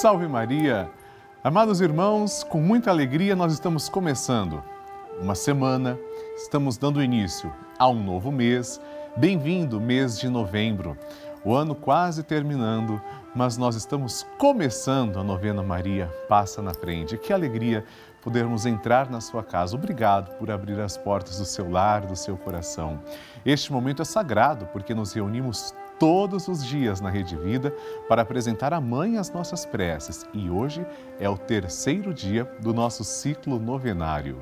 Salve Maria! Amados irmãos, com muita alegria nós estamos começando uma semana, estamos dando início a um novo mês. Bem-vindo, mês de novembro. O ano quase terminando, mas nós estamos começando a novena Maria Passa na Frente. Que alegria podermos entrar na sua casa. Obrigado por abrir as portas do seu lar, do seu coração. Este momento é sagrado porque nos reunimos todos os dias na Rede Vida para apresentar à Mãe as nossas preces e hoje é o terceiro dia do nosso ciclo novenário.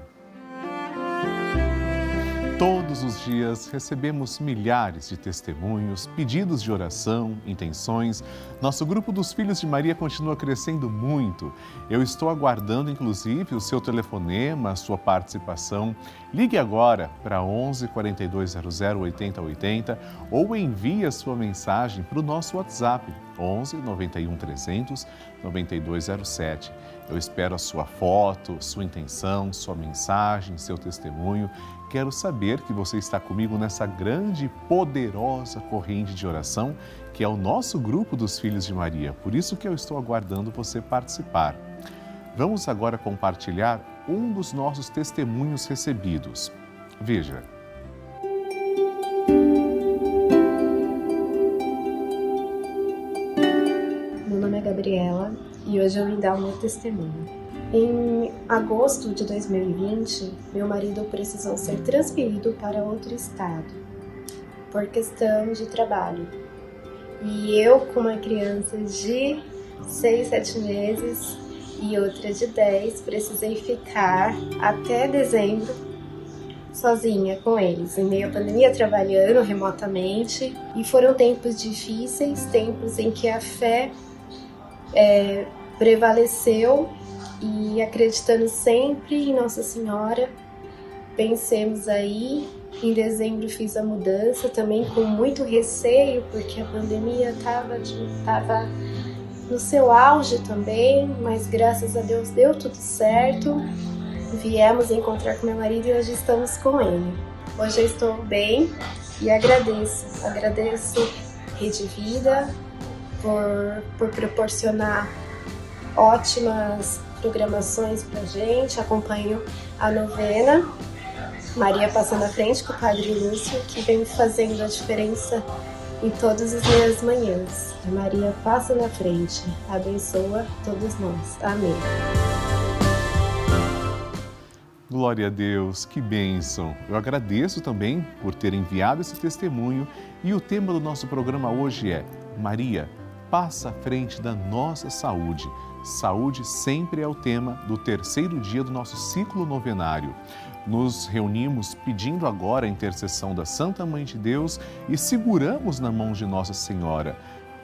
Todos os dias recebemos milhares de testemunhos, pedidos de oração, intenções. Nosso grupo dos Filhos de Maria continua crescendo muito. Eu estou aguardando, inclusive, o seu telefonema, a sua participação. Ligue agora para 11 4200 8080 ou envie a sua mensagem para o nosso WhatsApp 11 91 300 9207. Eu espero a sua foto, sua intenção, sua mensagem, seu testemunho quero saber que você está comigo nessa grande e poderosa corrente de oração que é o nosso grupo dos Filhos de Maria. Por isso que eu estou aguardando você participar. Vamos agora compartilhar um dos nossos testemunhos recebidos. Veja. Meu nome é Gabriela e hoje eu vim dar o meu testemunho. Em agosto de 2020, meu marido precisou ser transferido para outro estado por questão de trabalho. E eu, com uma criança de 6, 7 meses e outra de 10, precisei ficar até dezembro sozinha com eles, em meio à pandemia, trabalhando remotamente. E foram tempos difíceis, tempos em que a fé é, prevaleceu e acreditando sempre em Nossa Senhora, pensemos aí. Em dezembro fiz a mudança também com muito receio, porque a pandemia estava tava no seu auge também, mas graças a Deus deu tudo certo. Viemos encontrar com meu marido e hoje estamos com ele. Hoje eu estou bem e agradeço, agradeço Rede Vida por, por proporcionar ótimas programações pra gente, acompanho a novena Maria Passando à Frente com o Padre Lúcio, que vem fazendo a diferença em todas as minhas manhãs. Maria passa na frente, abençoa todos nós. Amém. Glória a Deus, que bênção! Eu agradeço também por ter enviado esse testemunho e o tema do nosso programa hoje é Maria, passa à frente da nossa saúde. Saúde sempre é o tema do terceiro dia do nosso ciclo novenário. Nos reunimos pedindo agora a intercessão da Santa Mãe de Deus e seguramos na mão de Nossa Senhora.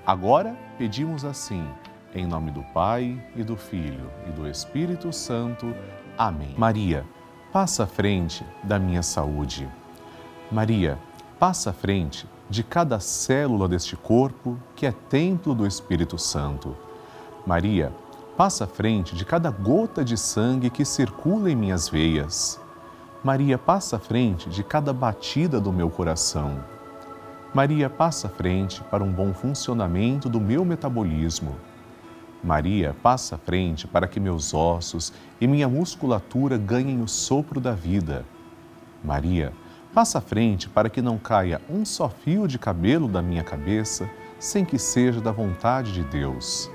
Agora pedimos assim, em nome do Pai e do Filho e do Espírito Santo. Amém. Maria, passa à frente da minha saúde. Maria, passa à frente de cada célula deste corpo que é templo do Espírito Santo. Maria, Passa à frente de cada gota de sangue que circula em minhas veias. Maria passa à frente de cada batida do meu coração. Maria passa à frente para um bom funcionamento do meu metabolismo. Maria passa à frente para que meus ossos e minha musculatura ganhem o sopro da vida. Maria passa à frente para que não caia um só fio de cabelo da minha cabeça sem que seja da vontade de Deus.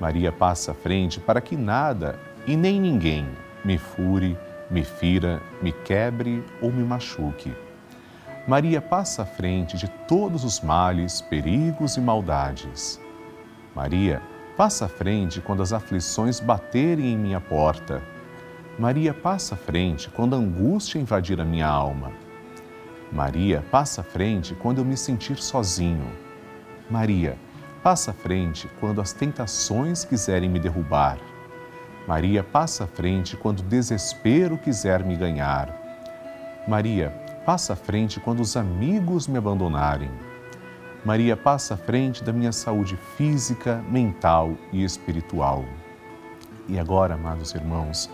Maria passa à frente para que nada e nem ninguém me fure, me fira, me quebre ou me machuque. Maria passa à frente de todos os males, perigos e maldades. Maria passa à frente quando as aflições baterem em minha porta. Maria passa à frente quando a angústia invadir a minha alma. Maria passa à frente quando eu me sentir sozinho. Maria Passa à frente quando as tentações quiserem me derrubar. Maria passa à frente quando o desespero quiser me ganhar. Maria passa à frente quando os amigos me abandonarem. Maria passa à frente da minha saúde física, mental e espiritual. E agora, amados irmãos,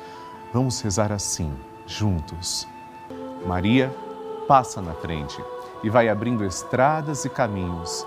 vamos rezar assim, juntos. Maria passa na frente e vai abrindo estradas e caminhos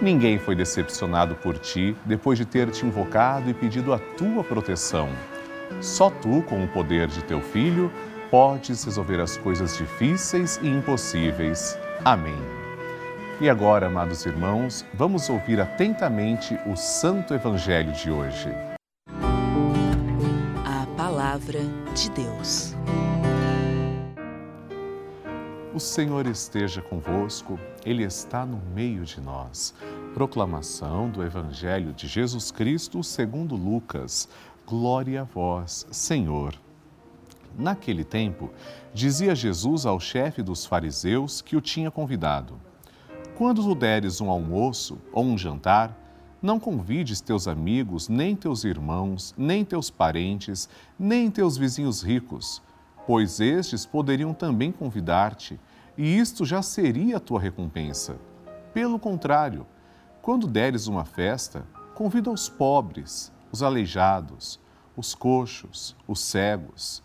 Ninguém foi decepcionado por ti depois de ter te invocado e pedido a tua proteção. Só tu, com o poder de teu filho, podes resolver as coisas difíceis e impossíveis. Amém. E agora, amados irmãos, vamos ouvir atentamente o Santo Evangelho de hoje. A Palavra de Deus. O Senhor esteja convosco, Ele está no meio de nós. Proclamação do Evangelho de Jesus Cristo segundo Lucas. Glória a vós, Senhor. Naquele tempo, dizia Jesus ao chefe dos fariseus que o tinha convidado: Quando tu deres um almoço ou um jantar, não convides teus amigos, nem teus irmãos, nem teus parentes, nem teus vizinhos ricos, pois estes poderiam também convidar-te, e isto já seria a tua recompensa. Pelo contrário, quando deres uma festa, convida os pobres, os aleijados, os coxos, os cegos.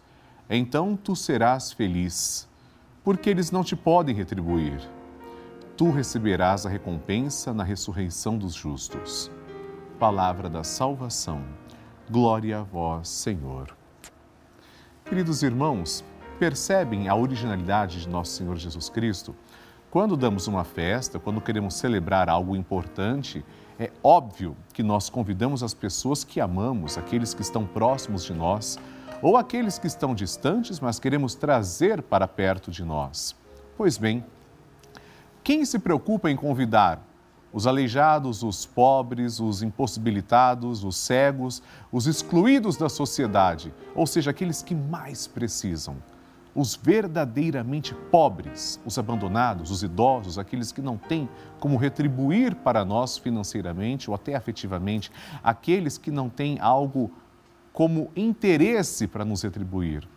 Então tu serás feliz, porque eles não te podem retribuir. Tu receberás a recompensa na ressurreição dos justos. Palavra da salvação. Glória a vós, Senhor. Queridos irmãos, percebem a originalidade de nosso Senhor Jesus Cristo? Quando damos uma festa, quando queremos celebrar algo importante, é óbvio que nós convidamos as pessoas que amamos, aqueles que estão próximos de nós, ou aqueles que estão distantes, mas queremos trazer para perto de nós. Pois bem, quem se preocupa em convidar os aleijados, os pobres, os impossibilitados, os cegos, os excluídos da sociedade, ou seja, aqueles que mais precisam? os verdadeiramente pobres, os abandonados, os idosos, aqueles que não têm como retribuir para nós financeiramente ou até afetivamente, aqueles que não têm algo como interesse para nos retribuir.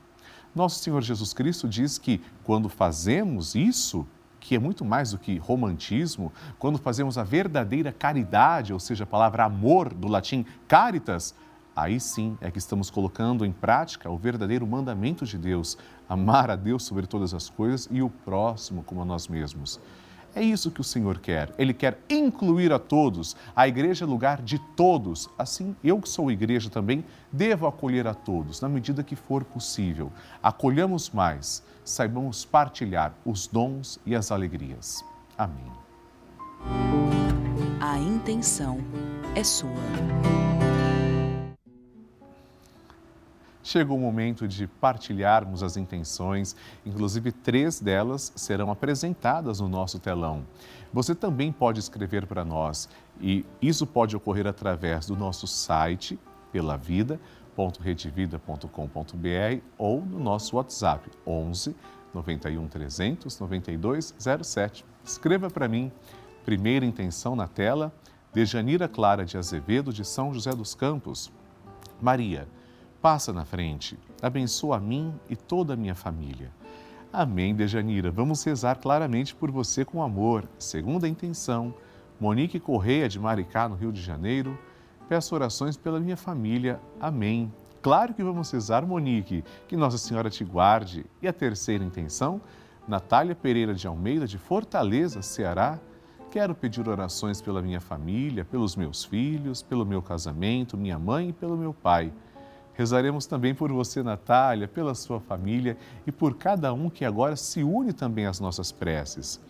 Nosso Senhor Jesus Cristo diz que quando fazemos isso, que é muito mais do que romantismo, quando fazemos a verdadeira caridade, ou seja, a palavra amor do latim caritas, aí sim é que estamos colocando em prática o verdadeiro mandamento de Deus, amar a Deus sobre todas as coisas e o próximo como a nós mesmos. É isso que o Senhor quer. Ele quer incluir a todos. A igreja é lugar de todos. Assim, eu que sou igreja também, devo acolher a todos, na medida que for possível. Acolhamos mais, saibamos partilhar os dons e as alegrias. Amém. A intenção é sua. Chegou o momento de partilharmos as intenções, inclusive três delas serão apresentadas no nosso telão. Você também pode escrever para nós e isso pode ocorrer através do nosso site, pelavida.redevida.com.br ou no nosso WhatsApp, 11 91 300 9207. Escreva para mim, primeira intenção na tela, Dejanira Clara de Azevedo, de São José dos Campos. Maria, Passa na frente, abençoa a mim e toda a minha família. Amém, Dejanira. Vamos rezar claramente por você com amor. Segunda intenção, Monique Correia de Maricá, no Rio de Janeiro. Peço orações pela minha família. Amém. Claro que vamos rezar, Monique. Que Nossa Senhora te guarde. E a terceira intenção, Natália Pereira de Almeida, de Fortaleza, Ceará. Quero pedir orações pela minha família, pelos meus filhos, pelo meu casamento, minha mãe e pelo meu pai. Rezaremos também por você, Natália, pela sua família e por cada um que agora se une também às nossas preces.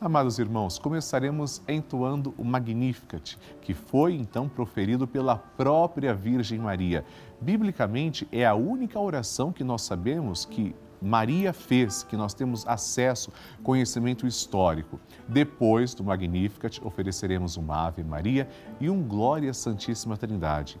Amados irmãos, começaremos entoando o Magnificat, que foi então proferido pela própria Virgem Maria. Biblicamente, é a única oração que nós sabemos que Maria fez, que nós temos acesso, conhecimento histórico. Depois do Magnificat, ofereceremos uma Ave Maria e um Glória Santíssima Trindade.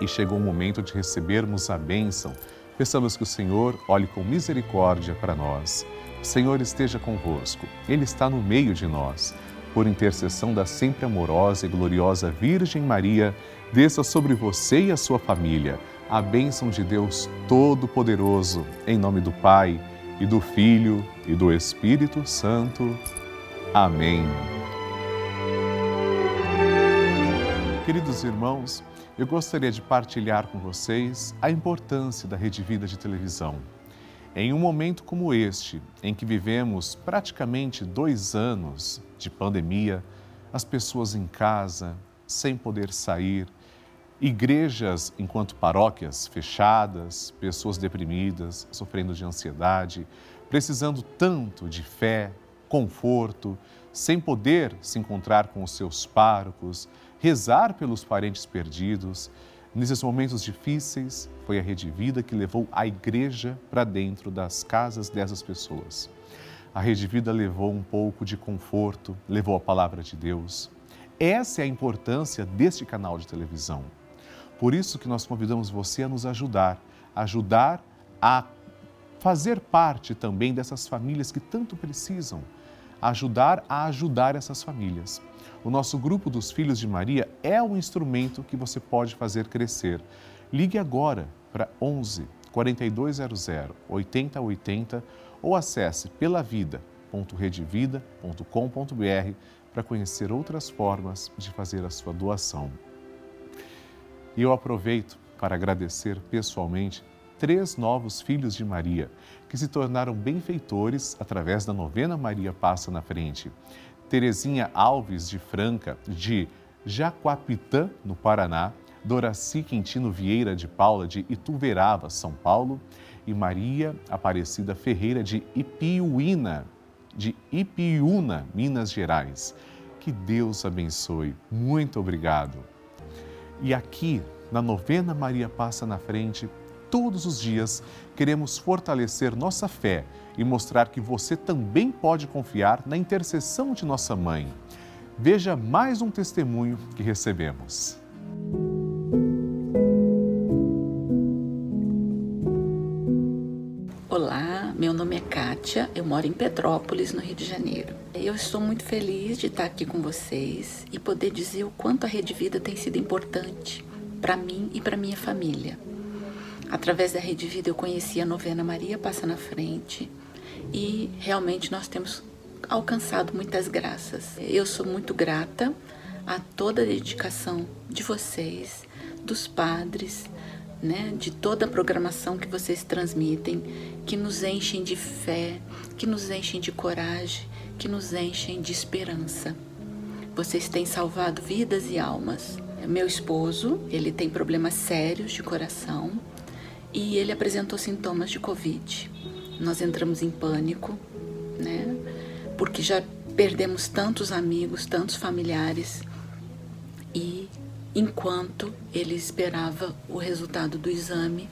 E chegou o momento de recebermos a bênção. Peçamos que o Senhor olhe com misericórdia para nós. O Senhor esteja convosco, Ele está no meio de nós. Por intercessão da sempre amorosa e gloriosa Virgem Maria, desça sobre você e a sua família a bênção de Deus Todo-Poderoso, em nome do Pai, e do Filho, e do Espírito Santo. Amém. Queridos irmãos, eu gostaria de partilhar com vocês a importância da Rede Vida de televisão. Em um momento como este, em que vivemos praticamente dois anos de pandemia, as pessoas em casa, sem poder sair, igrejas enquanto paróquias fechadas, pessoas deprimidas, sofrendo de ansiedade, precisando tanto de fé, conforto, sem poder se encontrar com os seus párocos, rezar pelos parentes perdidos. Nesses momentos difíceis, foi a Rede Vida que levou a igreja para dentro das casas dessas pessoas. A Rede Vida levou um pouco de conforto, levou a palavra de Deus. Essa é a importância deste canal de televisão. Por isso que nós convidamos você a nos ajudar, ajudar a fazer parte também dessas famílias que tanto precisam, ajudar a ajudar essas famílias. O nosso grupo dos Filhos de Maria é um instrumento que você pode fazer crescer. Ligue agora para 11 4200 8080 ou acesse pelavida.redevida.com.br para conhecer outras formas de fazer a sua doação. E eu aproveito para agradecer pessoalmente três novos filhos de Maria, que se tornaram benfeitores através da novena Maria Passa na Frente. Terezinha Alves de Franca, de Jacuapitã, no Paraná, Doraci Quintino Vieira de Paula, de Ituverava, São Paulo, e Maria Aparecida Ferreira, de Ipiuína, de Ipiúna, Minas Gerais. Que Deus abençoe. Muito obrigado. E aqui, na novena Maria Passa na Frente, todos os dias queremos fortalecer nossa fé e mostrar que você também pode confiar na intercessão de nossa mãe. Veja mais um testemunho que recebemos. Olá, meu nome é Kátia, eu moro em Petrópolis, no Rio de Janeiro. Eu estou muito feliz de estar aqui com vocês e poder dizer o quanto a Rede Vida tem sido importante para mim e para minha família. Através da Rede Vida eu conheci a novena Maria Passa na Frente e realmente nós temos alcançado muitas graças. Eu sou muito grata a toda a dedicação de vocês, dos padres, né, de toda a programação que vocês transmitem, que nos enchem de fé, que nos enchem de coragem que nos enchem de esperança. Vocês têm salvado vidas e almas. Meu esposo, ele tem problemas sérios de coração e ele apresentou sintomas de Covid. Nós entramos em pânico, né? Porque já perdemos tantos amigos, tantos familiares E enquanto ele esperava o resultado do exame,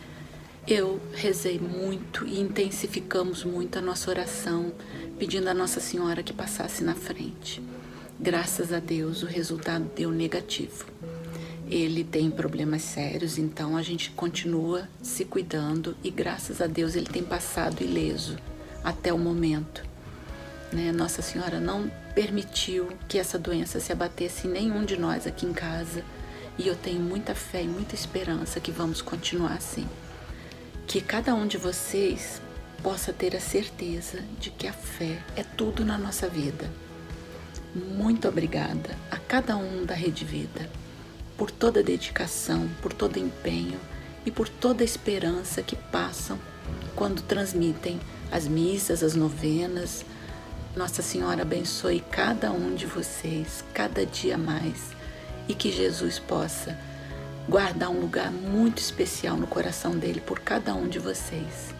eu rezei muito e intensificamos muito a nossa oração, pedindo a Nossa Senhora que passasse na frente. Graças a Deus, o resultado deu negativo. Ele tem problemas sérios, então a gente continua se cuidando e graças a Deus ele tem passado ileso até o momento. Né? Nossa Senhora não permitiu que essa doença se abatesse em nenhum de nós aqui em casa e eu tenho muita fé e muita esperança que vamos continuar assim. Que cada um de vocês possa ter a certeza de que a fé é tudo na nossa vida. Muito obrigada a cada um da Rede Vida por toda dedicação, por todo empenho e por toda esperança que passam quando transmitem as missas, as novenas. Nossa Senhora abençoe cada um de vocês, cada dia mais e que Jesus possa guardar um lugar muito especial no coração dele por cada um de vocês.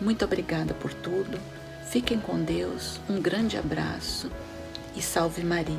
Muito obrigada por tudo. Fiquem com Deus. Um grande abraço e salve Maria.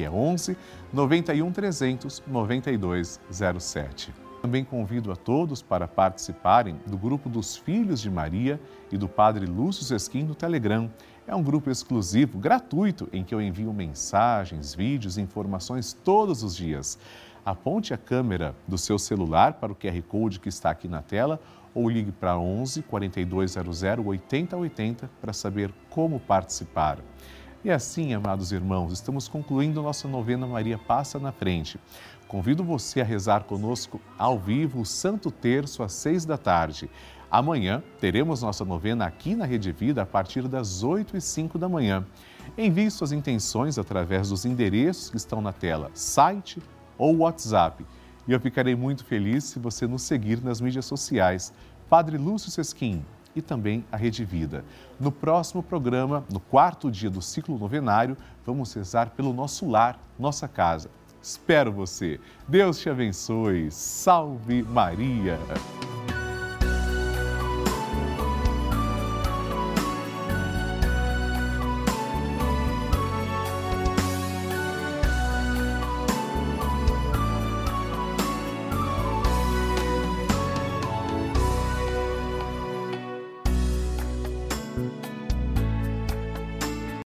que é 11 91 300 9207. Também convido a todos para participarem do grupo dos Filhos de Maria e do Padre Lúcio Sesquim no Telegram. É um grupo exclusivo, gratuito, em que eu envio mensagens, vídeos e informações todos os dias. Aponte a câmera do seu celular para o QR Code que está aqui na tela ou ligue para 11 4200 8080 para saber como participar. E assim, amados irmãos, estamos concluindo nossa novena Maria Passa na Frente. Convido você a rezar conosco ao vivo o Santo Terço às seis da tarde. Amanhã teremos nossa novena aqui na Rede Vida a partir das oito e cinco da manhã. Envie suas intenções através dos endereços que estão na tela, site ou WhatsApp. E eu ficarei muito feliz se você nos seguir nas mídias sociais. Padre Lúcio Sesquim, e também a Rede Vida. No próximo programa, no quarto dia do ciclo novenário, vamos rezar pelo nosso lar, nossa casa. Espero você. Deus te abençoe. Salve Maria.